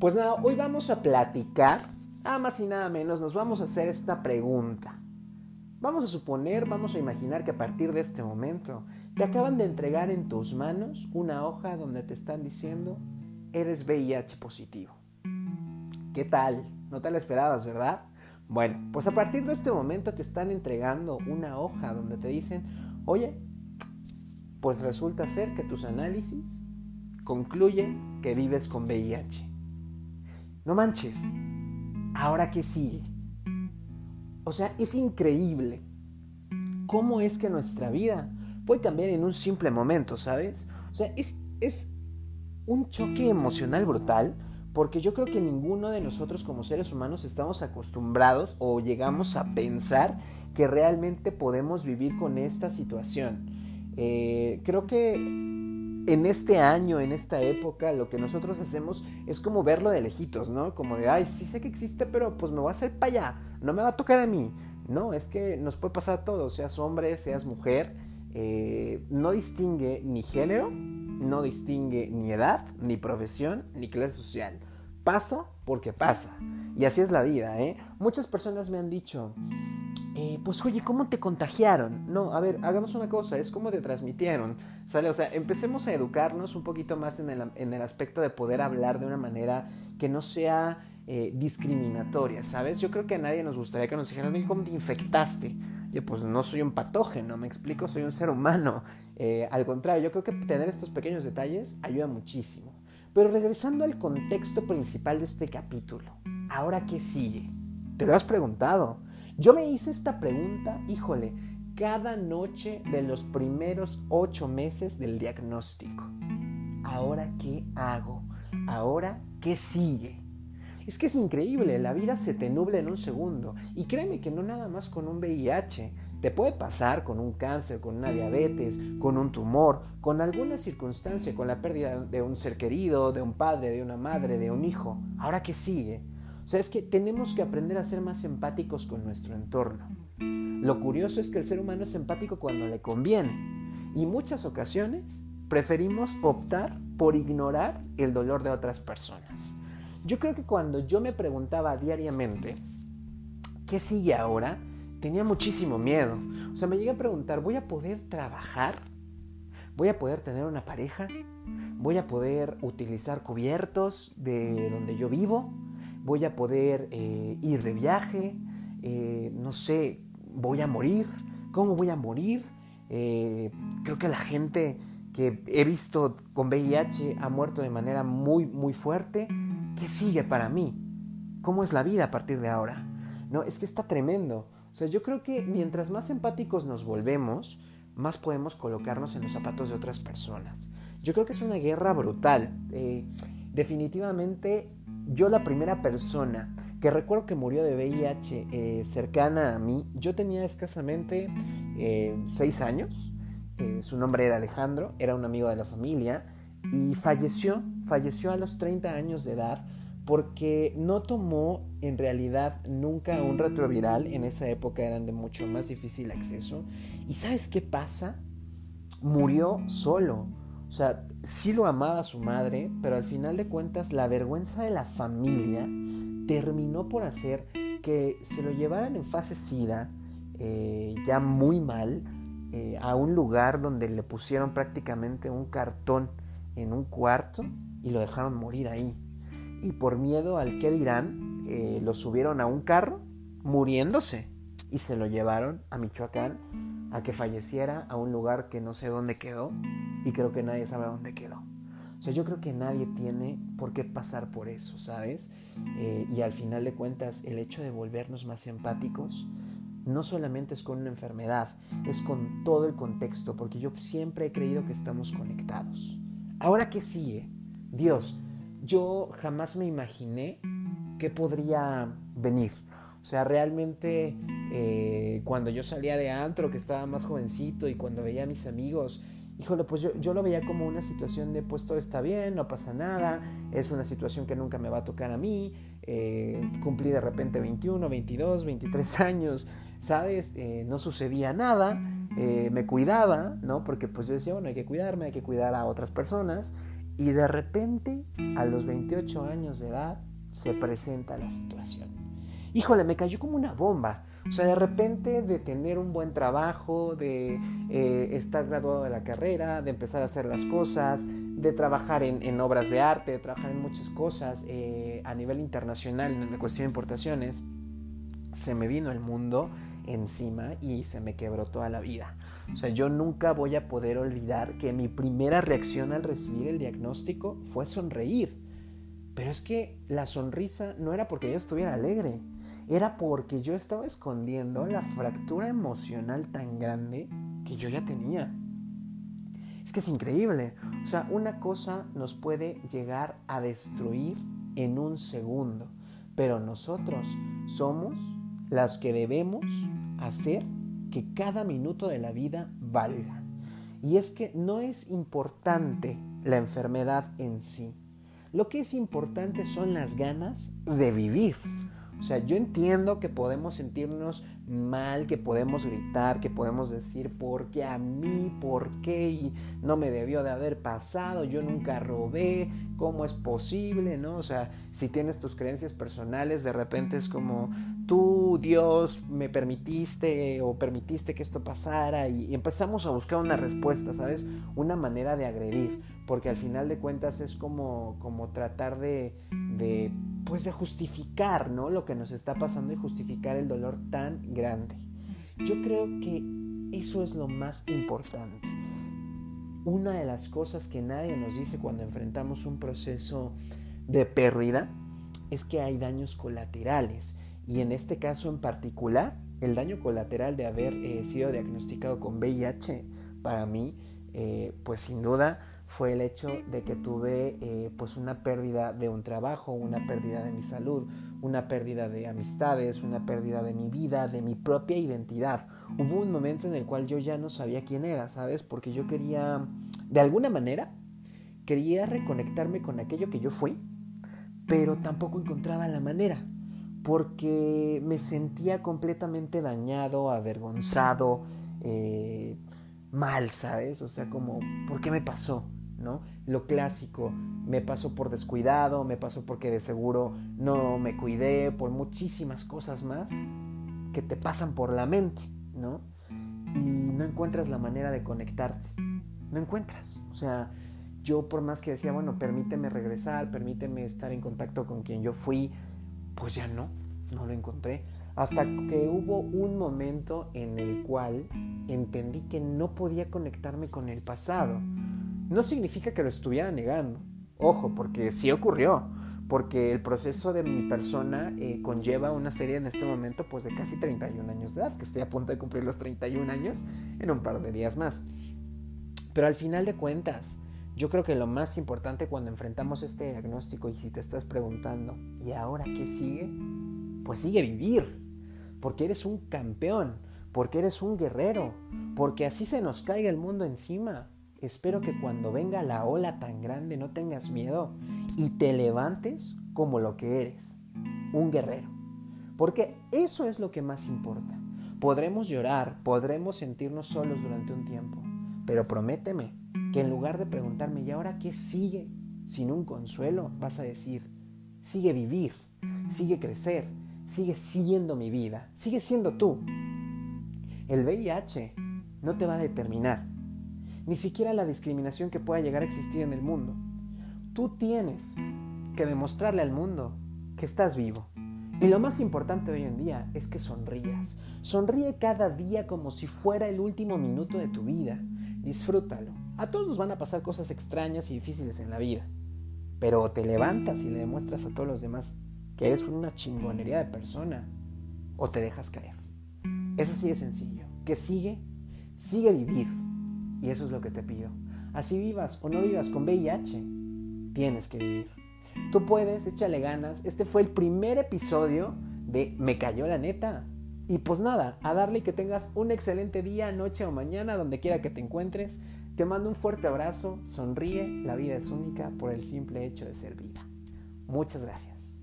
Pues nada, hoy vamos a platicar, nada más y nada menos, nos vamos a hacer esta pregunta. Vamos a suponer, vamos a imaginar que a partir de este momento te acaban de entregar en tus manos una hoja donde te están diciendo, eres VIH positivo. ¿Qué tal? No te la esperabas, ¿verdad? Bueno, pues a partir de este momento te están entregando una hoja donde te dicen, oye, pues resulta ser que tus análisis concluyen que vives con VIH. No manches, ¿ahora qué sigue? O sea, es increíble cómo es que nuestra vida puede cambiar en un simple momento, ¿sabes? O sea, es, es un choque emocional brutal porque yo creo que ninguno de nosotros como seres humanos estamos acostumbrados o llegamos a pensar que realmente podemos vivir con esta situación. Eh, creo que en este año, en esta época, lo que nosotros hacemos es como verlo de lejitos, ¿no? Como de, ay, sí sé que existe, pero pues me voy a hacer para allá, no me va a tocar a mí. No, es que nos puede pasar a todos, seas hombre, seas mujer, eh, no distingue ni género, no distingue ni edad, ni profesión, ni clase social. Pasa porque pasa. Y así es la vida, ¿eh? Muchas personas me han dicho, eh, pues oye, ¿cómo te contagiaron? No, a ver, hagamos una cosa, es como te transmitieron, ¿sale? O sea, empecemos a educarnos un poquito más en el, aspecto de poder hablar de una manera que no sea eh, discriminatoria, ¿sabes? Yo creo que a nadie nos gustaría que nos dijeran, ¿cómo te infectaste? Yo, pues no soy un patógeno, me explico, soy un ser humano. Eh, al contrario, yo creo que tener estos pequeños detalles ayuda muchísimo. Pero regresando al contexto principal de este capítulo, ¿ahora qué sigue? ¿Te lo has preguntado? Yo me hice esta pregunta, híjole, cada noche de los primeros ocho meses del diagnóstico. ¿Ahora qué hago? ¿Ahora qué sigue? Es que es increíble, la vida se te nubla en un segundo. Y créeme que no nada más con un VIH. Te puede pasar con un cáncer, con una diabetes, con un tumor, con alguna circunstancia, con la pérdida de un ser querido, de un padre, de una madre, de un hijo. ¿Ahora qué sigue? O sea, es que tenemos que aprender a ser más empáticos con nuestro entorno. Lo curioso es que el ser humano es empático cuando le conviene y muchas ocasiones preferimos optar por ignorar el dolor de otras personas. Yo creo que cuando yo me preguntaba diariamente, ¿qué sigue ahora? Tenía muchísimo miedo. O sea, me llegué a preguntar, ¿voy a poder trabajar? ¿Voy a poder tener una pareja? ¿Voy a poder utilizar cubiertos de donde yo vivo? Voy a poder eh, ir de viaje, eh, no sé, voy a morir, ¿cómo voy a morir? Eh, creo que la gente que he visto con VIH ha muerto de manera muy, muy fuerte. ¿Qué sigue para mí? ¿Cómo es la vida a partir de ahora? No, es que está tremendo. O sea, yo creo que mientras más empáticos nos volvemos, más podemos colocarnos en los zapatos de otras personas. Yo creo que es una guerra brutal. definitivamente yo la primera persona que recuerdo que murió de VIH eh, cercana a mí, yo tenía escasamente eh, seis años, eh, su nombre era Alejandro, era un amigo de la familia y falleció, falleció a los 30 años de edad porque no tomó en realidad nunca un retroviral, en esa época eran de mucho más difícil acceso. ¿Y sabes qué pasa? Murió solo. O sea, sí lo amaba a su madre, pero al final de cuentas la vergüenza de la familia terminó por hacer que se lo llevaran en fase SIDA, eh, ya muy mal, eh, a un lugar donde le pusieron prácticamente un cartón en un cuarto y lo dejaron morir ahí. Y por miedo al que dirán, eh, lo subieron a un carro muriéndose y se lo llevaron a Michoacán a que falleciera a un lugar que no sé dónde quedó y creo que nadie sabe dónde quedó. O sea, yo creo que nadie tiene por qué pasar por eso, ¿sabes? Eh, y al final de cuentas, el hecho de volvernos más empáticos no solamente es con una enfermedad, es con todo el contexto, porque yo siempre he creído que estamos conectados. Ahora, ¿qué sigue? Dios, yo jamás me imaginé que podría venir. O sea, realmente eh, cuando yo salía de antro, que estaba más jovencito, y cuando veía a mis amigos, híjole, pues yo, lo veía como una situación de, pues todo está bien, no pasa nada, es una situación que nunca me va a tocar a mí, eh, cumplí de repente 21, 22, 23 años, ¿sabes? Eh, no sucedía nada, me cuidaba, ¿no? Porque pues yo decía, bueno, hay que cuidarme, hay que cuidar a otras personas, Y de repente, a los 28 años de edad, se presenta la situación. Híjole, me cayó como una bomba. O sea, de repente de tener un buen trabajo, de eh, estar graduado de la carrera, de empezar a hacer las cosas, de trabajar en, obras de arte, de trabajar en muchas cosas eh, a nivel internacional en la cuestión de importaciones, se me vino el mundo encima y se me quebró toda la vida. O sea, yo nunca voy a poder olvidar que mi primera reacción al recibir el diagnóstico fue sonreír. Pero es que la sonrisa no era porque yo estuviera alegre, era porque yo estaba escondiendo la fractura emocional tan grande que yo ya tenía. Es que es increíble. O sea, una cosa nos puede llegar a destruir en un segundo, pero nosotros somos las que debemos hacer que cada minuto de la vida valga. Y es que no es importante la enfermedad en sí. Lo que es importante son las ganas de vivir. O sea, yo entiendo que podemos sentirnos mal, que podemos gritar, que podemos decir, ¿por qué a mí? ¿Por qué? Y no me debió de haber pasado, yo nunca robé, ¿cómo es posible? ¿No? O sea, si tienes tus creencias personales, de repente es como, tú, Dios, me permitiste o permitiste que esto pasara y, empezamos a buscar una respuesta, ¿sabes? Una manera de agredir, porque al final de cuentas es como, como tratar de, de pues de justificar, ¿no? Lo que nos está pasando y justificar el dolor tan grande. Yo creo que eso es lo más importante. Una de las cosas que nadie nos dice cuando enfrentamos un proceso de pérdida es que hay daños colaterales. Y en este caso en particular, el daño colateral de haber eh, sido diagnosticado con VIH, para mí, eh, pues sin duda fue el hecho de que tuve eh, pues una pérdida de un trabajo, una pérdida de mi salud, una pérdida de amistades, una pérdida de mi vida, de mi propia identidad. Hubo un momento en el cual yo ya no sabía quién era, ¿sabes? Porque yo quería, de alguna manera, quería reconectarme con aquello que yo fui, pero tampoco encontraba la manera, porque me sentía completamente dañado, avergonzado, eh, mal, ¿sabes? O sea, como, ¿por qué me pasó? ¿No? Lo clásico, me pasó por descuidado, me pasó porque de seguro no me cuidé, por muchísimas cosas más que te pasan por la mente, ¿no? Y no encuentras la manera de conectarte, no encuentras, o sea, yo por más que decía, bueno, permíteme regresar, permíteme estar en contacto con quien yo fui, pues ya no, no lo encontré. Hasta que hubo un momento en el cual entendí que no podía conectarme con el pasado no significa que lo estuviera negando. Ojo, porque sí ocurrió, porque el proceso de mi persona eh, conlleva una serie en este momento pues de casi 31 años de edad, que estoy a punto de cumplir los 31 años en un par de días más. Pero al final de cuentas, yo creo que lo más importante cuando enfrentamos este diagnóstico y si te estás preguntando, ¿y ahora qué sigue? Pues sigue vivir, porque eres un campeón, porque eres un guerrero, porque así se nos caiga el mundo encima, Espero que cuando venga la ola tan grande no tengas miedo y te levantes como lo que eres, un guerrero. Porque eso es lo que más importa. Podremos llorar, podremos sentirnos solos durante un tiempo, pero prométeme que en lugar de preguntarme, ¿y ahora qué sigue? Sin un consuelo, vas a decir, sigue vivir, sigue crecer, sigue siendo mi vida, sigue siendo tú. El VIH no te va a determinar, ni siquiera la discriminación que pueda llegar a existir en el mundo. Tú tienes que demostrarle al mundo que estás vivo. Y lo más importante hoy en día es que sonrías. Sonríe cada día como si fuera el último minuto de tu vida. Disfrútalo. A todos nos van a pasar cosas extrañas y difíciles en la vida. Pero te levantas y le demuestras a todos los demás que eres una chingonería de persona. O te dejas caer. Es así de sencillo. Que sigue, sigue vivir. Y eso es lo que te pido. Así vivas o no vivas con VIH, tienes que vivir. Tú puedes, échale ganas. Este fue el primer episodio de Me cayó la neta. Y pues nada, a darle que tengas un excelente día, noche o mañana, donde quiera que te encuentres. Te mando un fuerte abrazo, sonríe, la vida es única por el simple hecho de ser vida. Muchas gracias.